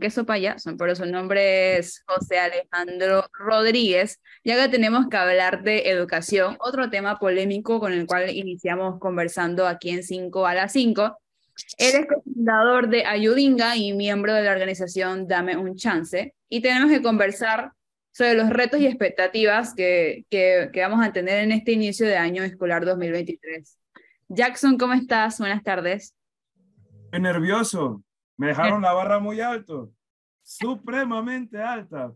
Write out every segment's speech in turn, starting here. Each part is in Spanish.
porque eso payaso, pero su nombre es José Alejandro Rodríguez, ya que tenemos que hablar de educación, otro tema polémico con el cual iniciamos conversando aquí en 5 a las 5. Él es cofundador de Ayudinga y miembro de la organización Dame un Chance, y tenemos que conversar sobre los retos y expectativas que, que, que vamos a tener en este inicio de año escolar 2023. Jackson, ¿cómo estás? Buenas tardes. Estoy nervioso. Me dejaron la barra muy alto, supremamente alta.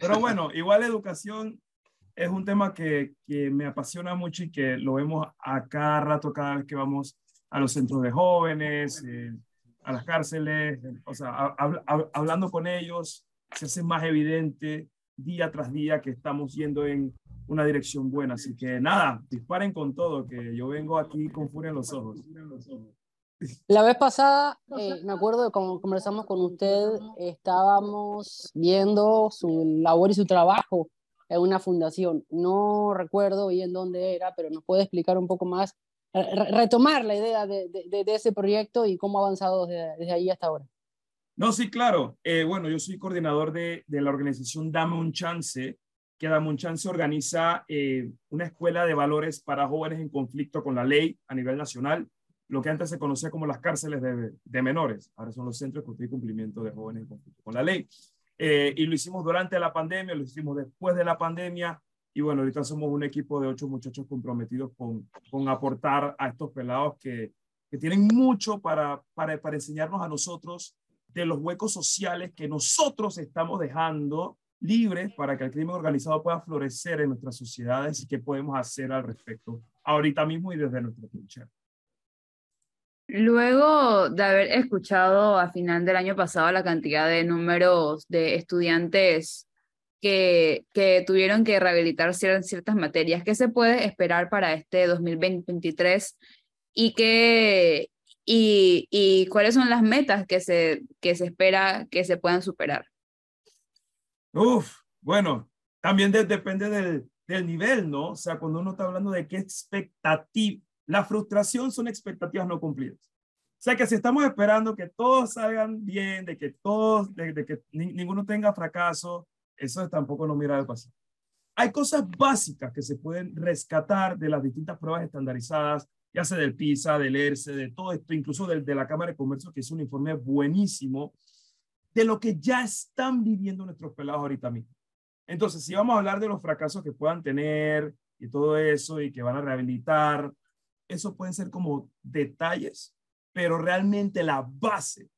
Pero bueno, igual educación es un tema que, que me apasiona mucho y que lo vemos a cada rato, cada vez que vamos a los centros de jóvenes, eh, a las cárceles, o sea, hablando con ellos, se hace más evidente día tras día que estamos yendo en una dirección buena. Así que nada, disparen con todo, que yo vengo aquí con furia en los ojos. La vez pasada, eh, me acuerdo de cuando conversamos con usted, estábamos viendo su labor y su trabajo en una fundación. No recuerdo bien dónde era, pero nos puede explicar un poco más, retomar la idea de, de, de, ese proyecto y cómo ha avanzado desde, desde ahí hasta ahora. No, sí, claro. Eh, bueno, yo soy coordinador de, de, la organización Dame un Chance, que Dame un Chance organiza eh, una escuela de valores para jóvenes en conflicto con la ley a nivel nacional lo que antes se conocía como las cárceles de, de menores, ahora son los centros de cumplimiento de jóvenes en conflicto con la ley. Eh, y lo hicimos durante la pandemia, lo hicimos después de la pandemia, y bueno, ahorita somos un equipo de ocho muchachos comprometidos con, con aportar a estos pelados que, que tienen mucho para, para, para enseñarnos a nosotros de los huecos sociales que nosotros estamos dejando libres para que el crimen organizado pueda florecer en nuestras sociedades y qué podemos hacer al respecto ahorita mismo y desde nuestra trinchera. Luego de haber escuchado a final del año pasado la cantidad de números de estudiantes que, que tuvieron que rehabilitar ciertas materias, ¿qué se puede esperar para este 2023 y, qué, y, y cuáles son las metas que se, que se espera que se puedan superar? Uf, bueno, también depende del, del nivel, ¿no? O sea, cuando uno está hablando de qué expectativa, la frustración son expectativas no cumplidas. O sea que si estamos esperando que todos salgan bien, de que todos, de, de que ni, ninguno tenga fracaso, eso tampoco no mira el pasado. Hay cosas básicas que se pueden rescatar de las distintas pruebas estandarizadas, ya sea del PISA, del ERCE, de todo esto, incluso del, de la Cámara de Comercio, que es un informe buenísimo, de lo que ya están viviendo nuestros pelados ahorita mismo. Entonces, si vamos a hablar de los fracasos que puedan tener y todo eso, y que van a rehabilitar, eso pueden ser como detalles, pero realmente la base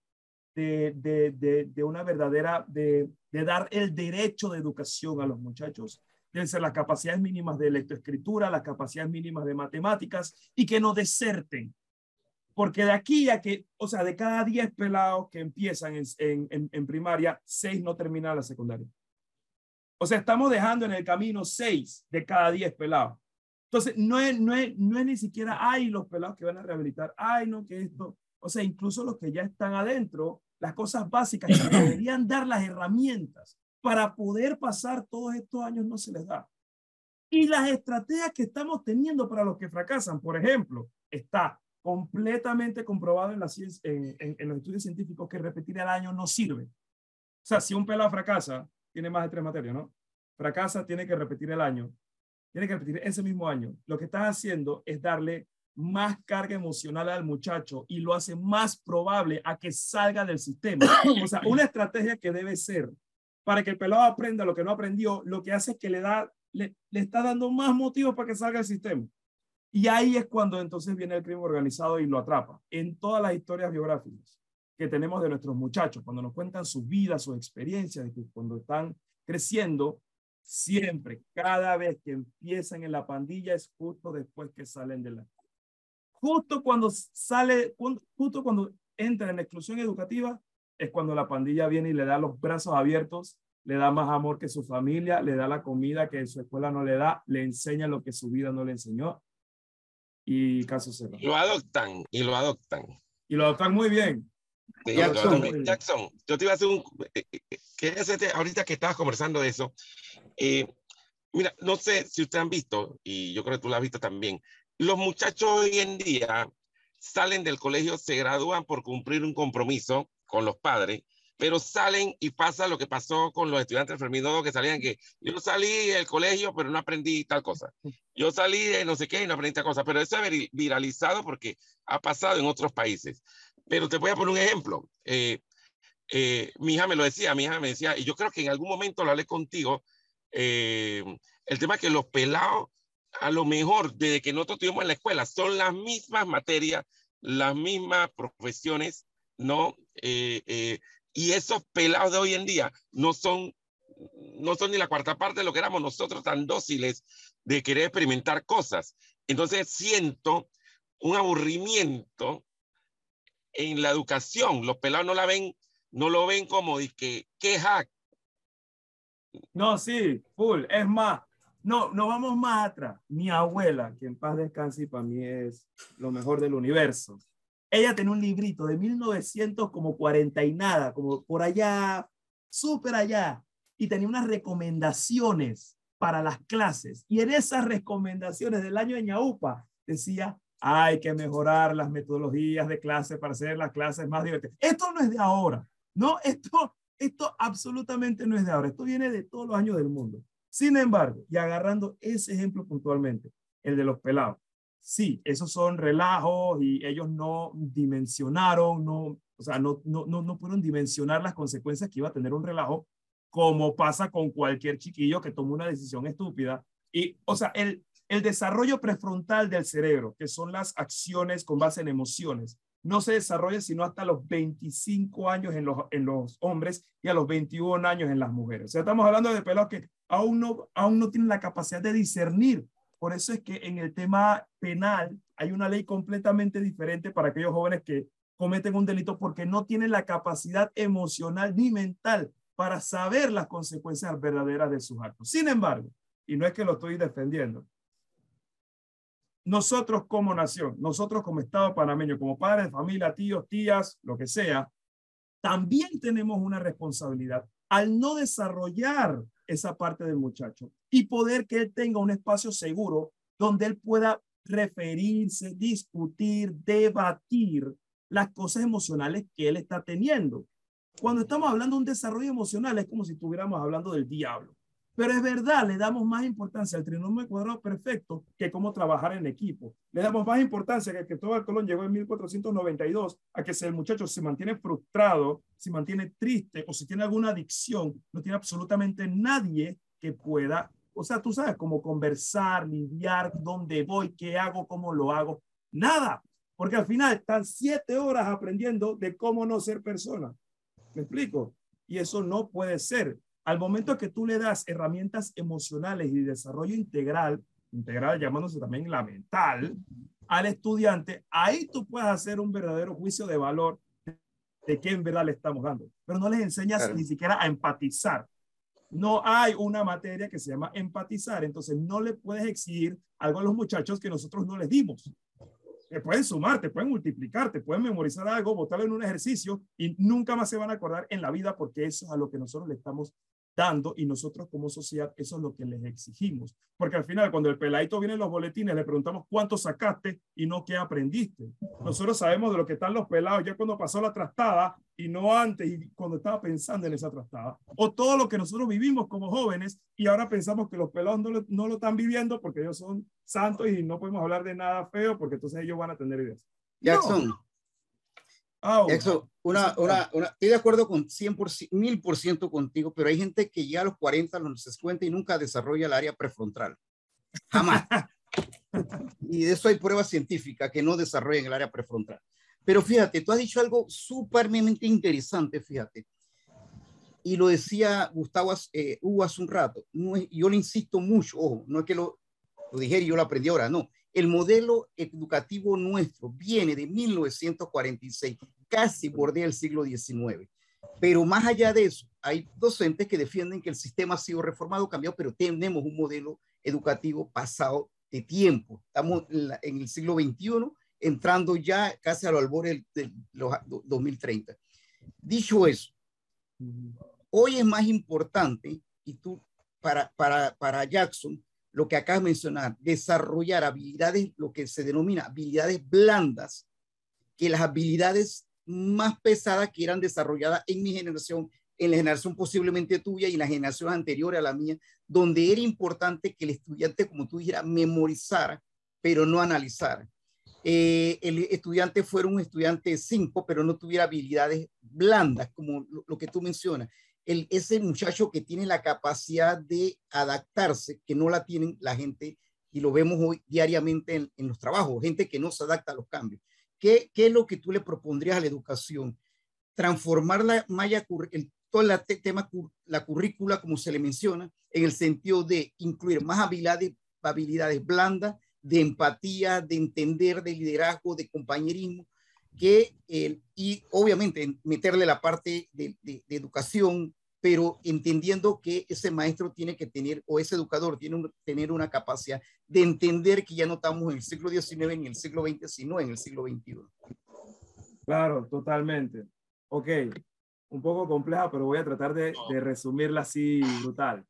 de, de, de, de una verdadera, de, dar el derecho de educación a los muchachos deben ser las capacidades mínimas de lectoescritura, las capacidades mínimas de matemáticas y que no deserten. Porque de aquí a que, o sea, de cada 10 pelados que empiezan en, en, en primaria, 6 no terminan la secundaria. O sea, estamos dejando en el camino 6 de cada 10 pelados. Entonces, no es, no, es, no es ni siquiera, ay, los pelados que van a rehabilitar, ay, no, que esto. O sea, incluso los que ya están adentro, las cosas básicas que deberían dar las herramientas para poder pasar todos estos años no se les da. Y las estrategias que estamos teniendo para los que fracasan, por ejemplo, está completamente comprobado en, la ciencia, en, en, en los estudios científicos que repetir el año no sirve. O sea, si un pelado fracasa, tiene más de tres materias, ¿no? Fracasa, tiene que repetir el año tiene que repetir ese mismo año. Lo que estás haciendo es darle más carga emocional al muchacho y lo hace más probable a que salga del sistema. O sea, una estrategia que debe ser para que el pelado aprenda lo que no aprendió, lo que hace es que le da, le, está dando más motivos para que salga del sistema. Y ahí es cuando entonces viene el crimen organizado y lo atrapa. En todas las historias biográficas que tenemos de nuestros muchachos, cuando nos cuentan sus vidas, sus experiencias, cuando están creciendo, siempre, cada vez que empiezan en la pandilla es justo después que salen de la justo cuando sale, justo cuando entra en exclusión educativa, es cuando la pandilla viene y le da los brazos abiertos, le da más amor que su familia, le da la comida que su escuela no le da, le enseña lo que su vida no le enseñó. Y caso cerrado. Lo adoptan y lo adoptan. Y lo adoptan muy bien. Sí, Jackson, Jackson, yo te iba a hacer un... Eh, eh, que ahorita que estabas conversando de eso, eh, mira, no sé si ustedes han visto, y yo creo que tú lo has visto también, los muchachos hoy en día salen del colegio, se gradúan por cumplir un compromiso con los padres, pero salen y pasa lo que pasó con los estudiantes enfermidos que salían que yo salí del colegio, pero no aprendí tal cosa. Yo salí de no sé qué y no aprendí tal cosa, pero eso es viralizado porque ha pasado en otros países. Pero te voy a poner un ejemplo. Eh, eh, mi hija me lo decía, mi hija me decía, y yo creo que en algún momento lo hablé contigo, eh, el tema que los pelados, a lo mejor desde que nosotros estuvimos en la escuela, son las mismas materias, las mismas profesiones, ¿no? Y esos pelados de hoy en día no son, no son ni la cuarta parte de lo que éramos nosotros tan dóciles de querer experimentar cosas. Entonces siento un aburrimiento en la educación. Los pelados no la ven, no lo ven como de que, ¿qué hack? No, sí, full. Es más, no, no vamos más atrás. Mi abuela, que en paz descanse y para mí es lo mejor del universo. Ella tenía un librito de 1940 y nada, como por allá, súper allá, y tenía unas recomendaciones para las clases. Y en esas recomendaciones del año de ñaupa decía, hay que mejorar las metodologías de clase para hacer las clases más divertidas. Esto no es de ahora, ¿no? Esto, esto absolutamente no es de ahora. Esto viene de todos los años del mundo. Sin embargo, y agarrando ese ejemplo puntualmente, el de los pelados, sí, esos son relajos y ellos no dimensionaron, no, o sea, no, no, no, no pudieron dimensionar las consecuencias que iba a tener un relajo, como pasa con cualquier chiquillo que toma una decisión estúpida. Y, o sea, el, el desarrollo prefrontal del cerebro, que son las acciones con base en emociones, no se desarrolla sino hasta los 25 años en los, en los hombres y a los 21 años en las mujeres. O sea, estamos hablando de pelados que aún no, aún no tienen la capacidad de discernir por eso es que en el tema penal hay una ley completamente diferente para aquellos jóvenes que cometen un delito porque no tienen la capacidad emocional ni mental para saber las consecuencias verdaderas de sus actos. Sin embargo, y no es que lo estoy defendiendo, nosotros como nación, nosotros como Estado panameño, como padres familia, tíos, tías, lo que sea, también tenemos una responsabilidad al no desarrollar esa parte del muchacho y poder que él tenga un espacio seguro donde él pueda referirse, discutir, debatir las cosas emocionales que él está teniendo. Cuando estamos hablando de un desarrollo emocional es como si estuviéramos hablando del diablo. Pero es verdad, le damos más importancia al trinomio cuadrado perfecto que cómo trabajar en equipo. Le damos más importancia que que todo Colón llegó en 1492 a que si el muchacho se mantiene frustrado, se mantiene triste o si tiene alguna adicción, no tiene absolutamente nadie que pueda, o sea, tú sabes, cómo conversar, lidiar, dónde voy, qué hago, cómo lo hago. Nada, porque al final están siete horas aprendiendo de cómo no ser persona. ¿Me explico? Y eso no puede ser. Al momento que tú le das herramientas emocionales y desarrollo integral, integral llamándose también la mental, al estudiante, ahí tú puedes hacer un verdadero juicio de valor de qué en verdad le estamos dando. Pero no les enseñas ni siquiera a empatizar. No hay una materia que se llama empatizar, entonces no le puedes exigir algo a los muchachos que nosotros no les dimos. Te pueden sumar, te pueden multiplicar, te pueden memorizar algo, botarlo en un ejercicio y nunca más se van a acordar en la vida porque eso es a lo que nosotros le estamos dando y nosotros como sociedad eso es lo que les exigimos. Porque al final cuando el peladito viene en los boletines le preguntamos cuánto sacaste y no qué aprendiste. Nosotros sabemos de lo que están los pelados ya cuando pasó la trastada y no antes y cuando estaba pensando en esa trastada. O todo lo que nosotros vivimos como jóvenes y ahora pensamos que los pelados no lo, no lo están viviendo porque ellos son santos y no podemos hablar de nada feo porque entonces ellos van a tener ideas. Jackson. Ah, una, una, una, estoy de acuerdo con 100%, 1000% contigo, pero hay gente que ya a los 40 los 50 y nunca desarrolla el área prefrontal. Jamás. y de eso hay pruebas científicas que no desarrollan el área prefrontal. Pero fíjate, tú has dicho algo súpermente interesante, fíjate. Y lo decía Gustavo eh, Hugo hace un rato. No yo le insisto mucho, ojo, no es que lo, lo dijera y yo lo aprendí ahora, no el modelo educativo nuestro viene de 1946, casi bordea el siglo XIX. Pero más allá de eso, hay docentes que defienden que el sistema ha sido reformado, cambiado, pero tenemos un modelo educativo pasado de tiempo. Estamos en el siglo XXI, entrando ya casi a lo albores de los 2030. Dicho eso, hoy es más importante, y tú, para, para, para Jackson, lo que acabas de mencionar, desarrollar habilidades, lo que se denomina habilidades blandas, que las habilidades más pesadas que eran desarrolladas en mi generación, en la generación posiblemente tuya y la generación anterior a la mía, donde era importante que el estudiante, como tú dijeras, memorizara, pero no analizara. Eh, el estudiante fuera un estudiante 5, pero no tuviera habilidades blandas, como lo, que tú mencionas. El, ese muchacho que tiene la capacidad de adaptarse, que no la tienen la gente, y lo vemos hoy diariamente en, los trabajos, gente que no se adapta a los cambios. ¿Qué, ¿Qué, es lo que tú le propondrías a la educación? Transformar la malla, el, todo el tema, la currícula, como se le menciona, en el sentido de incluir más habilidades, habilidades blandas, de empatía, de entender, de liderazgo, de compañerismo, que, el, y obviamente meterle la parte de, de, educación, pero entendiendo que ese maestro tiene que tener, o ese educador tiene que tener una capacidad de entender que ya no estamos en el siglo XIX ni en el siglo XX, sino en el siglo XXI. Claro, totalmente. Ok, un poco compleja, pero voy a tratar de, de resumirla así brutal.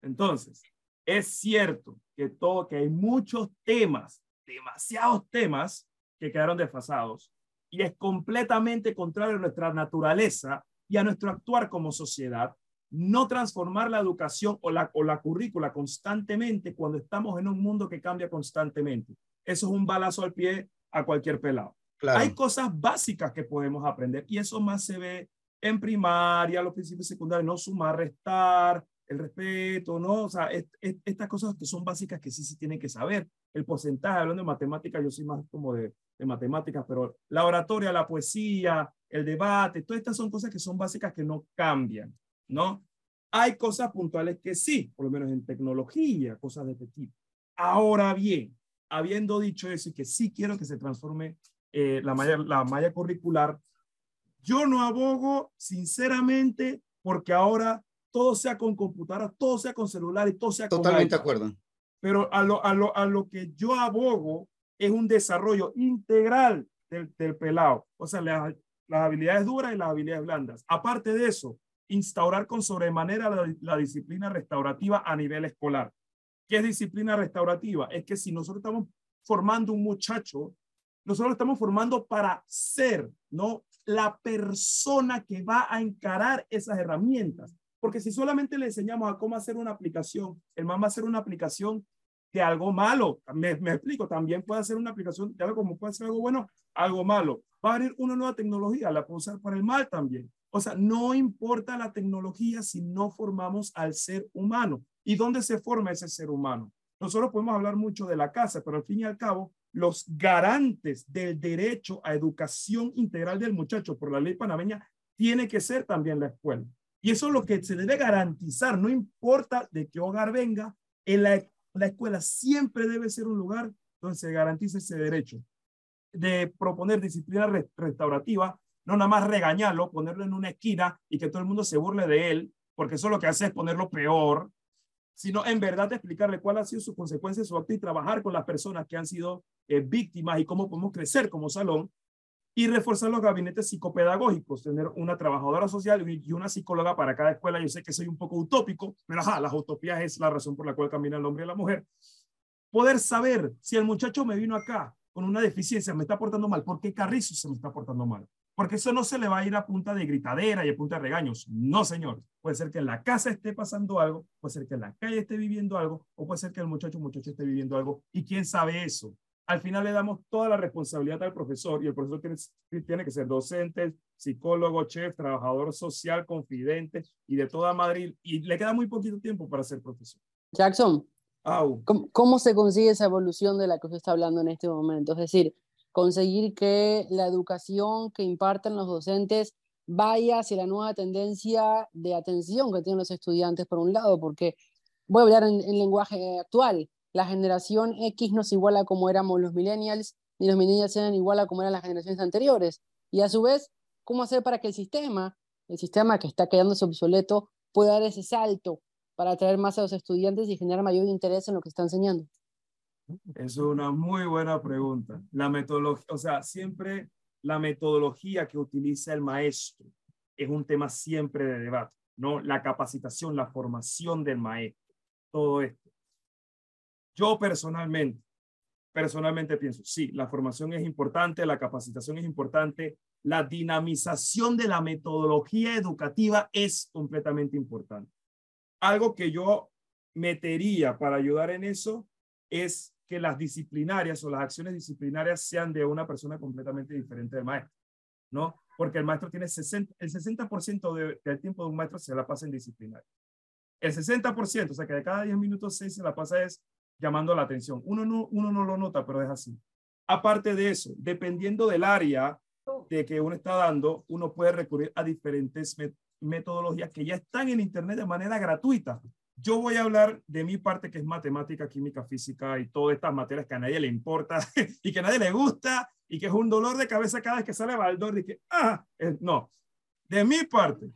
Entonces, es cierto que, todo, que hay muchos temas, demasiados temas que quedaron desfasados y es completamente contrario a nuestra naturaleza y a nuestro actuar como sociedad no transformar la educación o la, o la currícula constantemente cuando estamos en un mundo que cambia constantemente. Eso es un balazo al pie a cualquier pelado. Hay cosas básicas que podemos aprender y eso más se ve en primaria, los principios secundarios, no sumar, restar, el respeto, ¿no? O sea, estas cosas que son básicas que sí se tienen que saber. El porcentaje, hablando de matemáticas, yo soy más como de, de matemáticas, pero la oratoria, la poesía, el debate, todas estas son cosas que son básicas que no cambian, ¿no? Hay cosas puntuales que sí, por lo menos en tecnología, cosas de este tipo. Ahora bien, habiendo dicho eso y que sí quiero que se transforme eh, la, malla, la malla curricular, yo no abogo sinceramente porque ahora todo sea con computadora, todo sea con celular y todo sea con Totalmente de acuerdo. Pero a lo, a, lo, a lo que yo abogo es un desarrollo integral del, del pelado. O sea, las, las habilidades duras y las habilidades blandas. Aparte de eso, instaurar con sobremanera la, la, disciplina restaurativa a nivel escolar. ¿Qué es disciplina restaurativa? Es que si nosotros estamos formando un muchacho, nosotros lo estamos formando para ser, ¿no? La persona que va a encarar esas herramientas. Porque si solamente le enseñamos a cómo hacer una aplicación, el man va a hacer una aplicación de algo malo. Me, me, explico, también puede hacer una aplicación de algo como puede ser algo bueno, algo malo. Va a haber una nueva tecnología, la puede usar para el mal también. O sea, no importa la tecnología si no formamos al ser humano. ¿Y dónde se forma ese ser humano? Nosotros podemos hablar mucho de la casa, pero al fin y al cabo, los garantes del derecho a educación integral del muchacho por la ley panameña tiene que ser también la escuela. Y eso es lo que se debe garantizar, no importa de qué hogar venga, en la, la escuela siempre debe ser un lugar donde se garantice ese derecho de proponer disciplina restaurativa, no nada más regañarlo, ponerlo en una esquina y que todo el mundo se burle de él, porque eso lo que hace es ponerlo peor, sino en verdad explicarle cuál ha sido su consecuencia, su acto y trabajar con las personas que han sido eh, víctimas y cómo podemos crecer como salón y reforzar los gabinetes psicopedagógicos, tener una trabajadora social y una psicóloga para cada escuela. Yo sé que soy un poco utópico, pero ajá, las utopías es la razón por la cual camina el hombre y la mujer. Poder saber si el muchacho me vino acá con una deficiencia, me está portando mal, ¿por qué Carrizo se me está portando mal? Porque eso no se le va a ir a punta de gritadera y a punta de regaños. No, señor. Puede ser que en la casa esté pasando algo, puede ser que en la calle esté viviendo algo, o puede ser que el muchacho, muchacho esté viviendo algo. ¿Y quién sabe eso? Al final le damos toda la responsabilidad al profesor y el profesor tiene, tiene, que ser docente, psicólogo, chef, trabajador social, confidente y de toda Madrid. Y le queda muy poquito tiempo para ser profesor. Jackson, ¿cómo, ¿cómo, se consigue esa evolución de la que usted está hablando en este momento? Es decir, conseguir que la educación que imparten los docentes vaya hacia la nueva tendencia de atención que tienen los estudiantes, por un lado, porque voy a hablar en, en lenguaje actual la generación X no es igual como éramos los millennials, ni los millennials eran igual a como eran las generaciones anteriores. Y a su vez, ¿cómo hacer para que el sistema, el sistema que está quedándose obsoleto, pueda dar ese salto para atraer más a los estudiantes y generar mayor interés en lo que está enseñando? Es una muy buena pregunta. La metodología, o sea, siempre la metodología que utiliza el maestro es un tema siempre de debate, ¿no? La capacitación, la formación del maestro, todo esto. Yo personalmente, personalmente pienso, sí, la formación es importante, la capacitación es importante, la dinamización de la metodología educativa es completamente importante. Algo que yo metería para ayudar en eso es que las disciplinarias o las acciones disciplinarias sean de una persona completamente diferente del maestro, ¿no? Porque el maestro tiene 60, el 60% del tiempo de un maestro se la pasa en disciplinaria. El 60%, o sea que de cada 10 minutos 6 se la pasa es llamando la atención. Uno no, uno no lo nota, pero es así. Aparte de eso, dependiendo del área de que uno está dando, uno puede recurrir a diferentes metodologías que ya están en Internet de manera gratuita. Yo voy a hablar de mi parte, que es matemática, química, física y todas estas materias que a nadie le importa y que a nadie le gusta y que es un dolor de cabeza cada vez que sale Baldor y que, ah, no. De mi parte,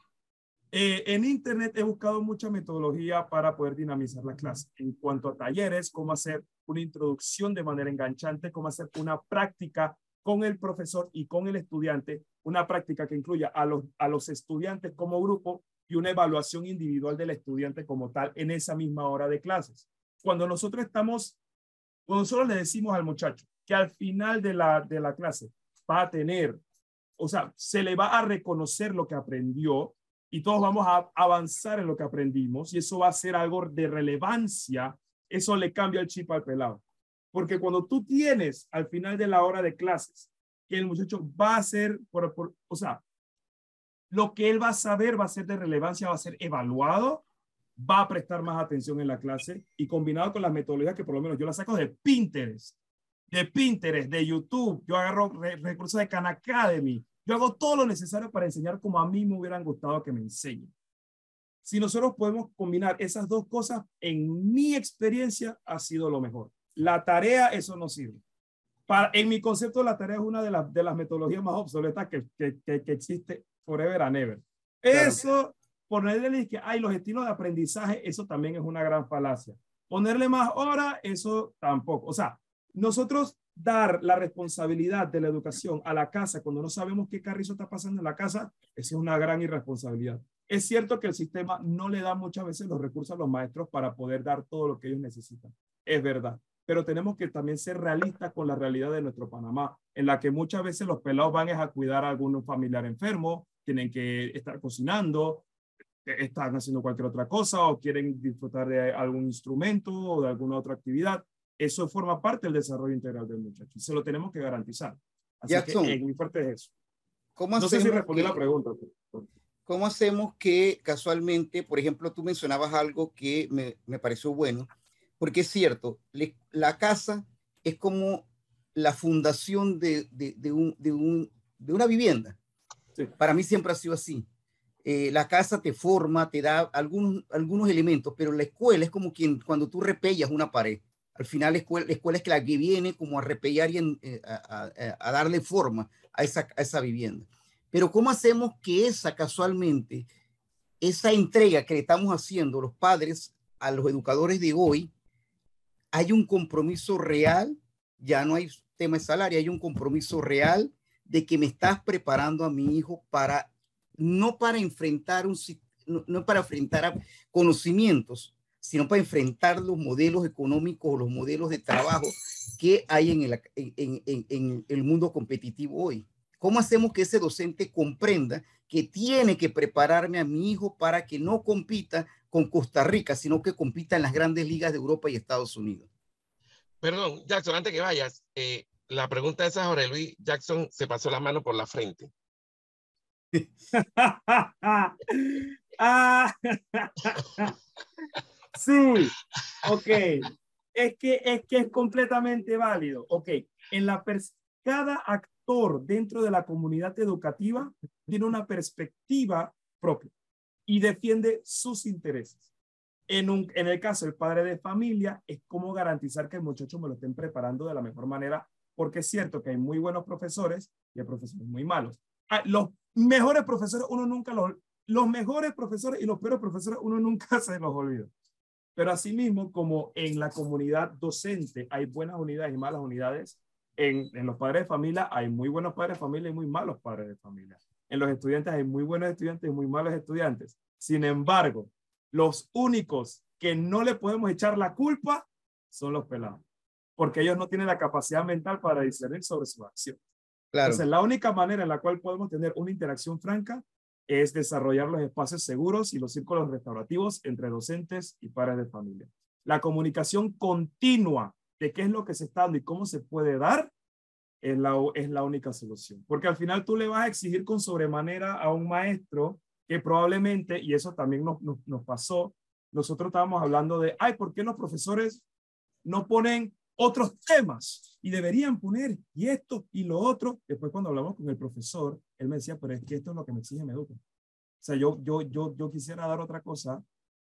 eh, en Internet he buscado mucha metodología para poder dinamizar la clase. En cuanto a talleres, cómo hacer una introducción de manera enganchante, cómo hacer una práctica con el profesor y con el estudiante, una práctica que incluya a los, a los estudiantes como grupo y una evaluación individual del estudiante como tal en esa misma hora de clases. Cuando nosotros estamos, cuando nosotros le decimos al muchacho que al final de la, de la clase va a tener, o sea, se le va a reconocer lo que aprendió y todos vamos a avanzar en lo que aprendimos y eso va a ser algo de relevancia, eso le cambia el chip al pelado. Porque cuando tú tienes al final de la hora de clases que el muchacho va a ser, por, o sea, lo que él va a saber va a ser de relevancia, va a ser evaluado, va a prestar más atención en la clase y combinado con las metodologías que por lo menos yo las saco de Pinterest, de Pinterest, de YouTube, yo agarro recursos de Khan Academy, yo hago todo lo necesario para enseñar como a mí me hubieran gustado que me enseñen. Si nosotros podemos combinar esas dos cosas, en mi experiencia ha sido lo mejor. La tarea, eso no sirve. Para, en mi concepto, la tarea es una de, las de las metodologías más obsoletas que, que, que, existe forever and ever. Eso, ponerle que hay los estilos de aprendizaje, eso también es una gran falacia. Ponerle más hora, eso tampoco. O sea, nosotros dar la responsabilidad de la educación a la casa cuando no sabemos qué carrizo está pasando en la casa, esa es una gran irresponsabilidad. Es cierto que el sistema no le da muchas veces los recursos a los maestros para poder dar todo lo que ellos necesitan. Es verdad pero tenemos que también ser realistas con la realidad de nuestro Panamá, en la que muchas veces los pelados van a cuidar a algún familiar enfermo, tienen que estar cocinando, e-, están haciendo cualquier otra cosa o quieren disfrutar de algún instrumento o de alguna otra actividad. Eso forma parte del desarrollo integral del muchacho y se lo tenemos que garantizar. Así que en mi parte es eso. ¿Cómo no sé si respondí la pregunta. ¿Cómo hacemos que casualmente, por ejemplo, tú mencionabas algo que me, me pareció bueno, porque es cierto, la casa es como la fundación de, de, un, de una vivienda. Para mí siempre ha sido así. Eh, la casa te forma, te da algunos, algunos elementos, pero la escuela es como quien, cuando tú repellas una pared. Al final la escuela, la escuela es la que viene como a repellar y eh, a, darle forma a esa, vivienda. Pero ¿cómo hacemos que esa casualmente, esa entrega que le estamos haciendo los padres a los educadores de hoy, hay un compromiso real, ya no hay tema de salario, hay un compromiso real de que me estás preparando a mi hijo para, no para enfrentar un, no, para enfrentar conocimientos, sino para enfrentar los modelos económicos, los modelos de trabajo que hay en el, en, en el mundo competitivo hoy. ¿Cómo hacemos que ese docente comprenda que tiene que prepararme a mi hijo para que no compita con Costa Rica, sino que compita en las grandes ligas de Europa y Estados Unidos. Perdón, Jackson, antes que vayas, eh, la pregunta esa, Jorge Luis Jackson se pasó la mano por la frente. Ah. sí, ok. Es que, es que es completamente válido. Ok, en la cada actor dentro de la comunidad educativa tiene una perspectiva propia y defiende sus intereses. En, un, en el caso del padre de familia, es cómo garantizar que el muchacho me lo estén preparando de la mejor manera, porque es cierto que hay muy buenos profesores y hay profesores muy malos. Ah, los mejores profesores, uno nunca los, los mejores profesores y los peores profesores, uno nunca se los olvida. Pero asimismo, como en la comunidad docente hay buenas unidades y malas unidades, en, en los padres de familia hay muy buenos padres de familia y muy malos padres de familia en los estudiantes hay muy buenos estudiantes y muy malos estudiantes. Sin embargo, los únicos que no le podemos echar la culpa son los pelados, porque ellos no tienen la capacidad mental para discernir sobre su acción. Claro. Entonces, la única manera en la cual podemos tener una interacción franca es desarrollar los espacios seguros y los círculos restaurativos entre docentes y padres de familia. La comunicación continua de qué es lo que se está dando y cómo se puede dar es la, es la única solución. Porque al final tú le vas a exigir con sobremanera a un maestro que probablemente, y eso también nos, nos, nos pasó, nosotros estábamos hablando de, ay, ¿por qué los profesores no ponen otros temas? Y deberían poner y esto y lo otro. Después cuando hablamos con el profesor, él me decía, pero es que esto es lo que me exige me educa. O sea, yo, yo, yo, yo quisiera dar otra cosa,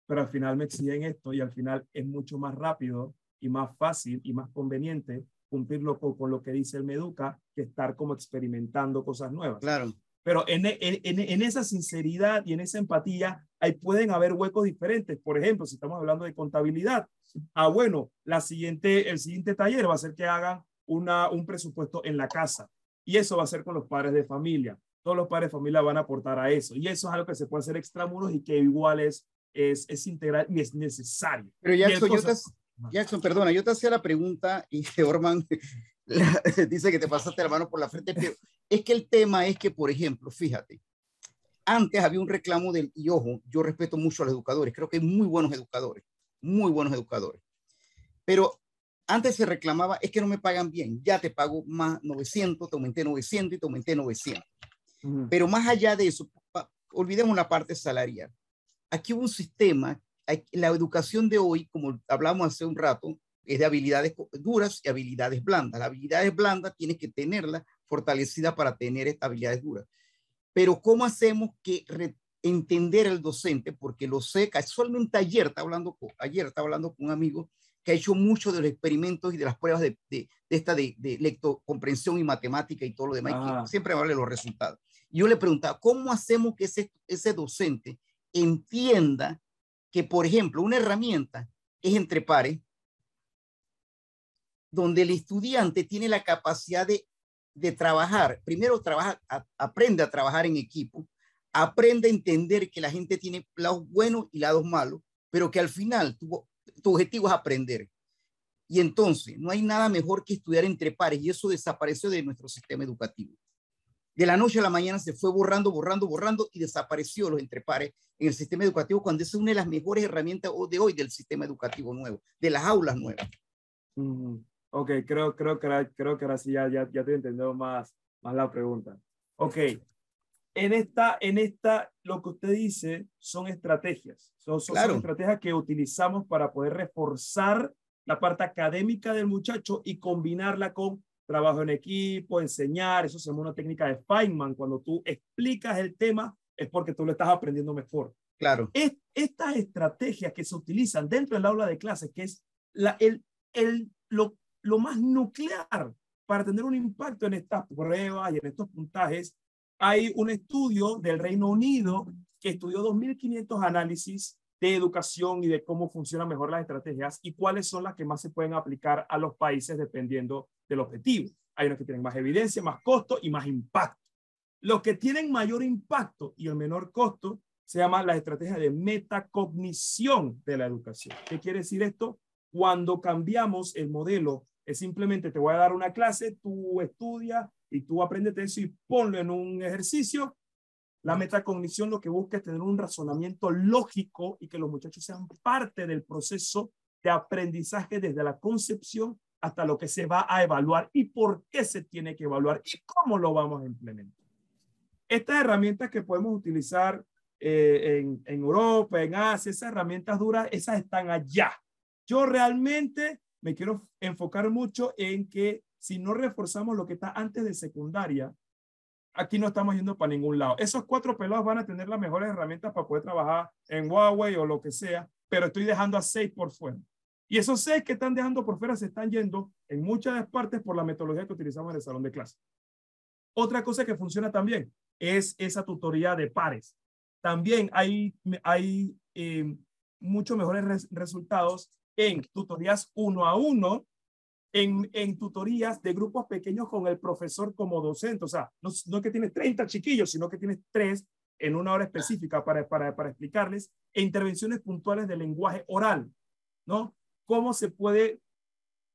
pero al final me exigen esto y al final es mucho más rápido y más fácil y más conveniente cumplirlo con, con lo que dice el Meduca que estar como experimentando cosas nuevas. Claro. Pero en, en, en, esa sinceridad y en esa empatía, ahí pueden haber huecos diferentes. Por ejemplo, si estamos hablando de contabilidad, ah, bueno, la siguiente, el siguiente taller va a ser que hagan una, un presupuesto en la casa. Y eso va a ser con los padres de familia. Todos los padres de familia van a aportar a eso. Y eso es algo que se puede hacer extramuros y que igual es, es, es integral y es necesario. Pero Jackson, yo te, Jackson, perdona, yo te hacía la pregunta y Orman dice que te pasaste la mano por la frente, pero es que el tema es que, por ejemplo, fíjate, antes había un reclamo del, y ojo, yo respeto mucho a los educadores, creo que hay muy buenos educadores, muy buenos educadores, pero antes se reclamaba, es que no me pagan bien, ya te pago más 900, te aumenté 900 y te aumenté 900. Pero más allá de eso, olvidemos la parte salarial. Aquí hubo un sistema, la educación de hoy, como hablamos hace un rato, es de habilidades duras y habilidades blandas. Las habilidades blandas tienes que tenerlas fortalecidas para tener estas habilidades duras. Pero ¿cómo hacemos que entender el docente? Porque lo sé, casualmente ayer estaba hablando, ayer estaba hablando con un amigo que ha hecho mucho de los experimentos y de las pruebas de, de, esta de, de lectocomprensión y matemática y todo lo demás, ah. siempre vale los resultados. Yo le preguntaba, ¿cómo hacemos que ese, ese docente entienda que, por ejemplo, una herramienta es entre pares, donde el estudiante tiene la capacidad de, de trabajar, primero trabaja, aprende a trabajar en equipo, aprende a entender que la gente tiene lados buenos y lados malos, pero que al final tu, tu objetivo es aprender. Y entonces, no hay nada mejor que estudiar entre pares y eso desapareció de nuestro sistema educativo. De la noche a la mañana se fue borrando, borrando, borrando y desapareció los entrepares en el sistema educativo cuando es una de las mejores herramientas de hoy del sistema educativo nuevo, de las aulas nuevas. Ok, creo, creo, que ahora, creo que ahora sí ya, ya, ya te entendido más, más la pregunta. Ok, en esta, en esta, lo que usted dice son estrategias. Son, son, estrategias que utilizamos para poder reforzar la parte académica del muchacho y combinarla con trabajo en equipo, enseñar. Eso se llama una técnica de Feynman. Cuando tú explicas el tema, es porque tú lo estás aprendiendo mejor. Claro. Es, estas estrategias que se utilizan dentro del aula de clases, que es la, el, el, lo, lo más nuclear para tener un impacto en estas pruebas y en estos puntajes. Hay un estudio del Reino Unido que estudió 2.500 análisis de educación y de cómo funcionan mejor las estrategias y cuáles son las que más se pueden aplicar a los países dependiendo del objetivo. Hay unos que tienen más evidencia, más costo y más impacto. Los que tienen mayor impacto y el menor costo se llama la estrategia de metacognición de la educación. ¿Qué quiere decir esto? Cuando cambiamos el modelo es simplemente te voy a dar una clase, tú estudia y tú aprendes eso y ponlo en un ejercicio. La metacognición lo que busca es tener un razonamiento lógico y que los muchachos sean parte del proceso de aprendizaje desde la concepción hasta lo que se va a evaluar y por qué se tiene que evaluar y cómo lo vamos a implementar. Estas herramientas que podemos utilizar eh, en, en Europa, en Asia, esas herramientas duras, esas están allá. Yo realmente me quiero enfocar mucho en que si no reforzamos lo que está antes de secundaria, aquí no estamos yendo para ningún lado. Esos cuatro pelados van a tener las mejores herramientas para poder trabajar en Huawei o lo que sea, pero estoy dejando a seis por fuera. Y esos seis que están dejando por fuera se están yendo en muchas partes por la metodología que utilizamos en el salón de clase. Otra cosa que funciona también es esa tutoría de pares. También hay, hay eh, muchos mejores resultados en tutorías uno a uno, en, en, tutorías de grupos pequeños con el profesor como docente. O sea, no, no que tienes 30 chiquillos, sino que tienes tres en una hora específica para, para, para explicarles, e intervenciones puntuales de lenguaje oral, ¿no? ¿Cómo se puede,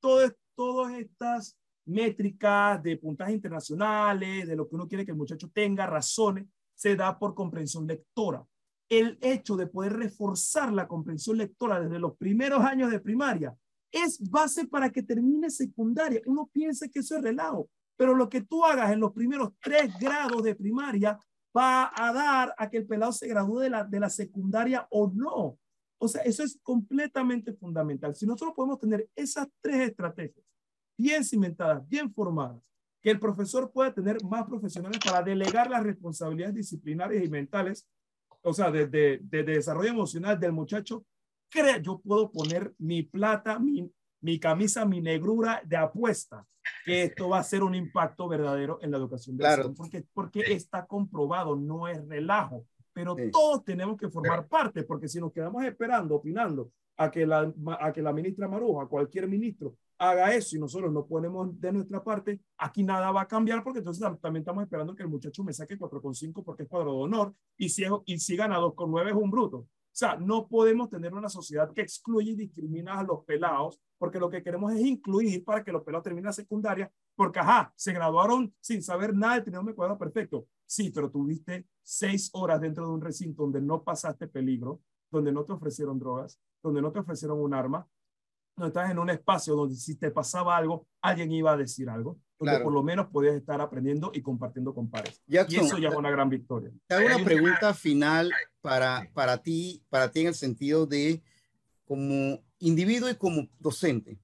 todo, todas estas métricas, de puntajes internacionales, de lo que uno quiere que el muchacho tenga, razones, se da por comprensión lectora. El hecho de poder reforzar la comprensión lectora desde los primeros años de primaria es base para que termine secundaria. Uno piensa que eso es relajo, pero lo que tú hagas en los primeros tres grados de primaria va a dar a que el pelado se gradúe de la, de la secundaria o no. O sea, eso es completamente fundamental. Si nosotros podemos tener esas tres estrategias bien cimentadas, bien formadas, que el profesor pueda tener más profesionales para delegar las responsabilidades disciplinarias y mentales, o sea, de, de, de desarrollo emocional del muchacho, crea, yo puedo poner mi plata, mi, mi camisa, mi negrura de apuesta, que esto va a ser un impacto verdadero en la educación. Claro. Porque, porque está comprobado, no es relajo, pero todos tenemos que formar parte, porque si nos quedamos esperando, opinando, a que la, a que la ministra Maruja, cualquier ministro, haga eso y nosotros no ponemos de nuestra parte, aquí nada va a cambiar porque entonces también estamos esperando que el muchacho me saque 4,5 porque es cuadro de honor y si, y si gana 2,9 es un bruto. O sea, no podemos tener una sociedad que excluye y discrimina a los pelados, porque lo que queremos es incluir para que los pelados terminen la secundaria, porque, ajá, se graduaron sin saber nada, tenían un cuadro perfecto. Sí, pero tuviste seis horas dentro de un recinto donde no pasaste peligro, donde no te ofrecieron drogas, donde no te ofrecieron un arma, no estás en un espacio donde si te pasaba algo, alguien iba a decir algo, donde por lo menos podías estar aprendiendo y compartiendo con pares. y eso ya es una gran victoria. Te hago una pregunta final para, para ti, para ti en el sentido de como individuo y como docente.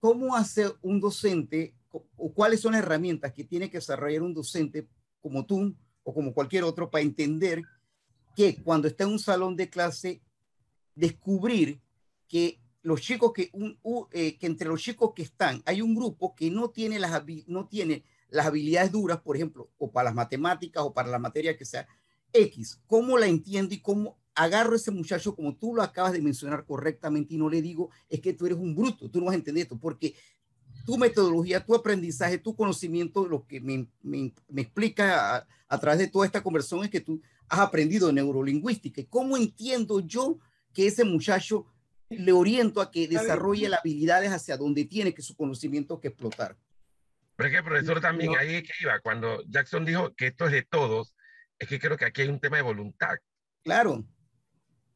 ¿Cómo hace un docente o cuáles son las herramientas que tiene que desarrollar un docente como tú o como cualquier otro para entender que cuando está en un salón de clase descubrir que los chicos que, eh, que entre los chicos que están hay un grupo que no tiene, las, no tiene las habilidades duras, por ejemplo, o para las matemáticas o para la materia que sea X. ¿Cómo la entiendo y cómo agarro a ese muchacho como tú lo acabas de mencionar correctamente y no le digo es que tú eres un bruto, tú no vas a entender esto, porque tu metodología, tu aprendizaje, tu conocimiento, lo que me, me, me explica a, a, través de toda esta conversación es que tú has aprendido neurolingüística. ¿Cómo entiendo yo que ese muchacho le oriento a que desarrolle las habilidades hacia donde tiene que su conocimiento que explotar. Pero es que el profesor también ahí es que iba, cuando Jackson dijo que esto es de todos, es que creo que aquí hay un tema de voluntad. Claro.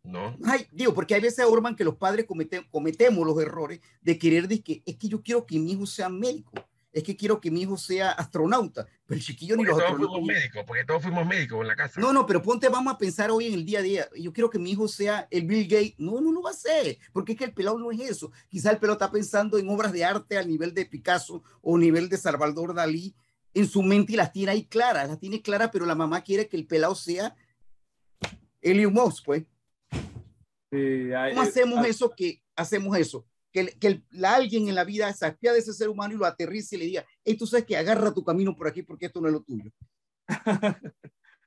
¿No? Ay, digo, porque hay veces, Orman, que los padres cometemos los errores de querer decir que es que yo quiero que mi hijo sea médico es que quiero que mi hijo sea astronauta, pero el chiquillo ni los todos fuimos médicos, porque todos fuimos médicos en la casa. No, no, pero ponte, vamos a pensar hoy en el día a día. Yo quiero que mi hijo sea el Bill Gates. No, no lo va a ser, porque es que el pelado no es eso. Quizá el pelado está pensando en obras de arte al nivel de Picasso o nivel de Salvador Dalí en su mente y las tiene ahí claras, las tiene claras, pero la mamá quiere que el pelado sea Elon Musk, pues. ¿Cómo hacemos eso que hacemos eso? Que, que la, alguien en la vida se de ese ser humano y lo aterrice y le diga, hey, tú sabes que agarra tu camino por aquí porque esto no es lo tuyo.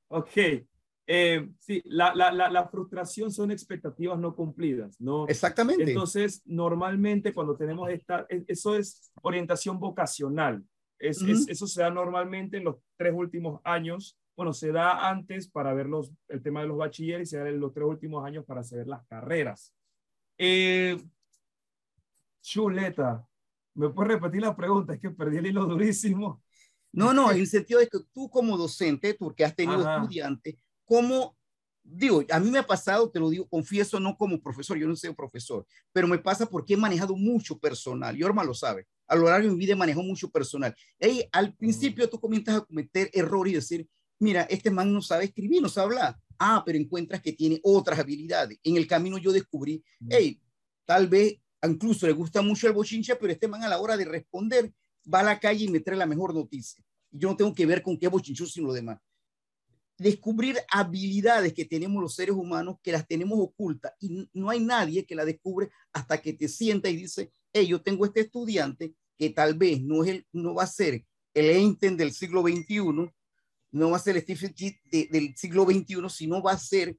ok. Eh, sí, la, la, la, frustración son expectativas no cumplidas, ¿no? Exactamente. Entonces, normalmente cuando tenemos esta, e, eso es orientación vocacional. Es, es, eso se da normalmente en los tres últimos años. Bueno, se da antes para ver los, el tema de los bachilleres y se da en los tres últimos años para saber las carreras. Eh, Chuleta. ¿Me puedes repetir la pregunta? Es que perdí el hilo durísimo. No, no, en el sentido de que tú como docente, tú que has tenido estudiantes, como, digo, a mí me ha pasado, te lo digo, confieso, no como profesor, yo no soy profesor, pero me pasa porque he manejado mucho personal, y Orma lo sabe, a lo largo de mi vida he manejado mucho personal. Y al principio tú comienzas a cometer errores y decir, mira, este man no sabe escribir, no sabe hablar. Ah, pero encuentras que tiene otras habilidades. En el camino yo descubrí, hey, tal vez incluso le gusta mucho el bochincha, pero este man a la hora de responder va a la calle y me trae la mejor noticia. Yo no tengo que ver con qué bochincho, sino lo demás. Descubrir habilidades que tenemos los seres humanos, que las tenemos ocultas, y no hay nadie que la descubre hasta que te sienta y dice, hey, yo tengo este estudiante que tal vez no, es el, no va a ser el Einstein del siglo XXI, no va a ser el Stephen King del siglo XXI, sino va a ser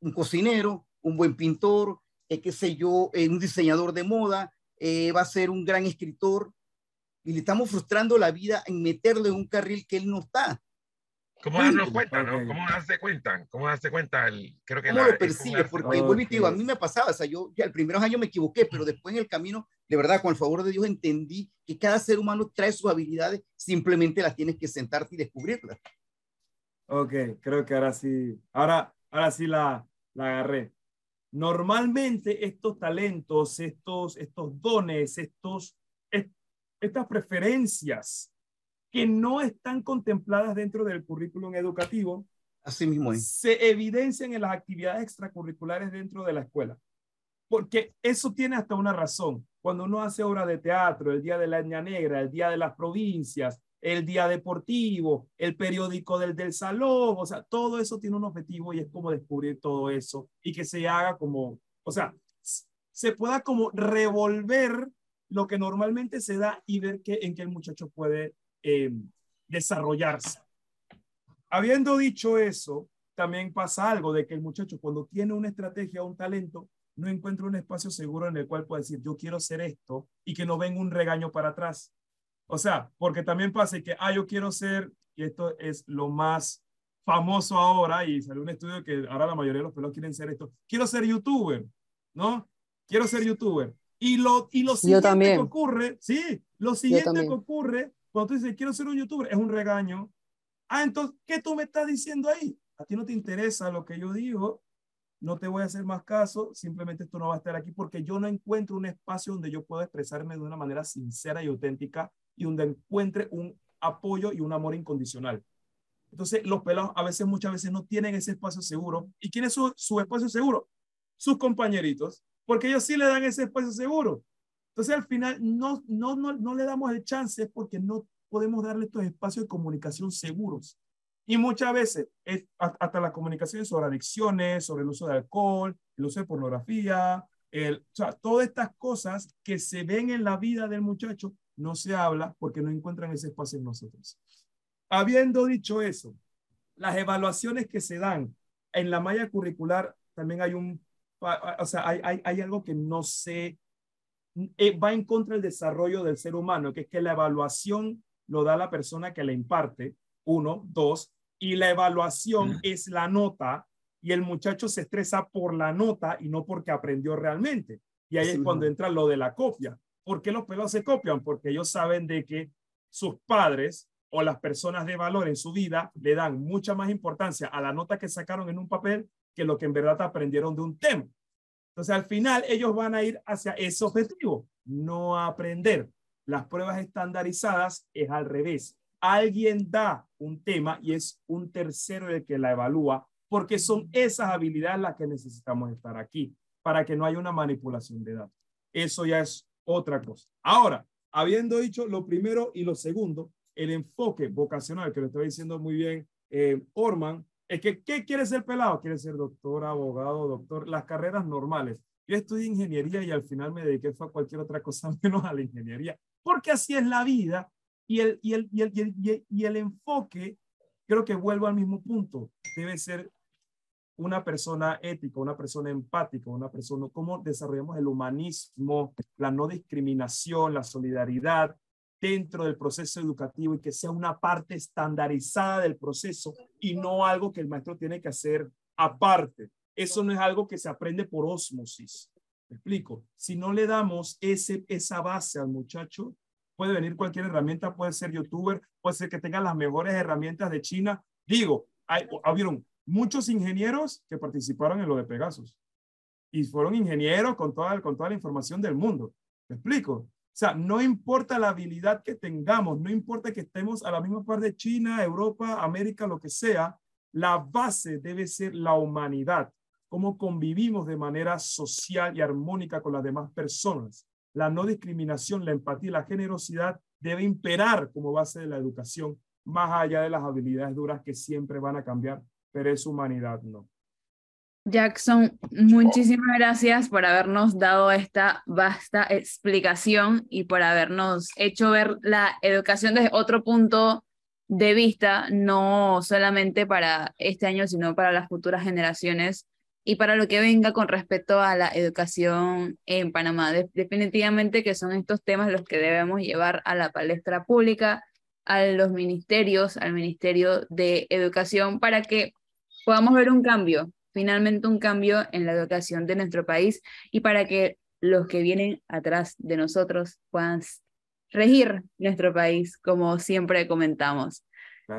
un cocinero, un buen pintor, eh, qué sé yo, eh, un diseñador de moda, eh, va a ser un gran escritor, y le estamos frustrando la vida en meterle en un carril que él no está. ¿Cómo darnos cuenta, no? ¿Cómo darse cuenta? ¿Cómo darse cuenta? El, creo que ¿Cómo lo percibes? Porque vuelvo y te digo, a mí me pasaba, o sea, yo ya el primeros años me equivoqué, pero después en el camino, de verdad, con el favor de Dios, entendí que cada ser humano trae sus habilidades, simplemente las tienes que sentarte y descubrirlas. Ok, creo que ahora sí, ahora, ahora sí la, la agarré. Normalmente estos talentos, estos, estos dones, estos, estas preferencias que no están contempladas dentro del currículum educativo, Así mismo se evidencian en las actividades extracurriculares dentro de la escuela. Porque eso tiene hasta una razón. Cuando uno hace obra de teatro, el Día de la Etnia Negra, el Día de las Provincias, el Día Deportivo, el periódico del, del salón, o sea, todo eso tiene un objetivo y es como descubrir todo eso y que se haga como, o sea, se pueda como revolver lo que normalmente se da y ver que, en qué el muchacho puede eh, desarrollarse. Habiendo dicho eso, también pasa algo de que el muchacho cuando tiene una estrategia o un talento, no encuentra un espacio seguro en el cual puede decir, yo quiero ser esto y que no venga un regaño para atrás. O sea, porque también pasa que, ah, yo quiero ser, y esto es lo más famoso ahora, y salió un estudio que ahora la mayoría de los pelos quieren ser esto, quiero ser youtuber, ¿no? Quiero ser youtuber. Y lo, y lo siguiente que ocurre, sí, lo siguiente que ocurre cuando tú dices, quiero ser un youtuber, es un regaño. Ah, entonces, ¿qué tú me estás diciendo ahí? A ti no te interesa lo que yo digo, no te voy a hacer más caso, simplemente esto no va a estar aquí porque yo no encuentro un espacio donde yo pueda expresarme de una manera sincera y auténtica y donde encuentre un apoyo y un amor incondicional. Entonces, los pelados a veces, muchas veces no tienen ese espacio seguro. ¿Y quién es su, su espacio seguro? Sus compañeritos, porque ellos sí le dan ese espacio seguro. Entonces, al final, no, no, no, no le damos el chance porque no podemos darle estos espacios de comunicación seguros. Y muchas veces, es hasta la comunicación sobre adicciones, sobre el uso de alcohol, el uso de pornografía, el, o sea, todas estas cosas que se ven en la vida del muchacho, no se habla porque no encuentran ese espacio en nosotros. Habiendo dicho eso, las evaluaciones que se dan en la malla curricular, también hay un, o sea, hay, hay, hay algo que no se eh, va en contra del desarrollo del ser humano, que es que la evaluación lo da la persona que la imparte, uno, dos, y la evaluación es la nota y el muchacho se estresa por la nota y no porque aprendió realmente. Y ahí es cuando entra lo de la copia. ¿Por qué los pelos se copian? Porque ellos saben de que sus padres o las personas de valor en su vida le dan mucha más importancia a la nota que sacaron en un papel que lo que en verdad aprendieron de un tema. Entonces, al final, ellos van a ir hacia ese objetivo, no aprender. Las pruebas estandarizadas es al revés. Alguien da un tema y es un tercero el que la evalúa, porque son esas habilidades las que necesitamos estar aquí, para que no haya una manipulación de datos. Eso ya es otra cosa. Ahora, habiendo dicho lo primero y lo segundo, el enfoque vocacional, que lo estoy diciendo muy bien eh, Orman, es que, ¿qué quiere ser pelado? Quiere ser doctor, abogado, doctor, las carreras normales. Yo estudié ingeniería y al final me dediqué a cualquier otra cosa menos a la ingeniería, porque así es la vida y el, y el, y el, y el, y el enfoque, creo que vuelvo al mismo punto, debe ser una persona ética, una persona empática, una persona, cómo desarrollamos el humanismo, la no discriminación, la solidaridad, dentro del proceso educativo y que sea una parte estandarizada del proceso y no algo que el maestro tiene que hacer aparte. Eso no es algo que se aprende por osmosis. ¿Me explico? Si no le damos ese, esa base al muchacho, puede venir cualquier herramienta, puede ser youtuber, puede ser que tenga las mejores herramientas de China. Digo, hay, habieron muchos ingenieros que participaron en lo de Pegasus y fueron ingenieros con toda, con toda la información del mundo. ¿Me explico? O sea, no importa la habilidad que tengamos, no importa que estemos a la misma par de China, Europa, América, lo que sea, la base debe ser la humanidad, cómo convivimos de manera social y armónica con las demás personas. La no discriminación, la empatía la generosidad debe imperar como base de la educación, más allá de las habilidades duras que siempre van a cambiar, pero es humanidad, no. Jackson, muchísimas gracias por habernos dado esta vasta explicación y por habernos hecho ver la educación desde otro punto de vista, no solamente para este año, sino para las futuras generaciones y para lo que venga con respecto a la educación en Panamá. definitivamente que son estos temas los que debemos llevar a la palestra pública a los ministerios, al Ministerio de Educación, para que podamos ver un cambio, finalmente un cambio en la educación de nuestro país y para que los que vienen atrás de nosotros puedan regir nuestro país, como siempre comentamos.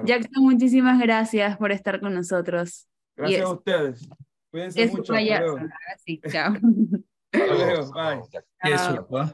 Jackson, muchísimas gracias por estar con nosotros. Gracias a ustedes. Cuídense mucho. Sí, chao. Hasta luego. Bye. Chao.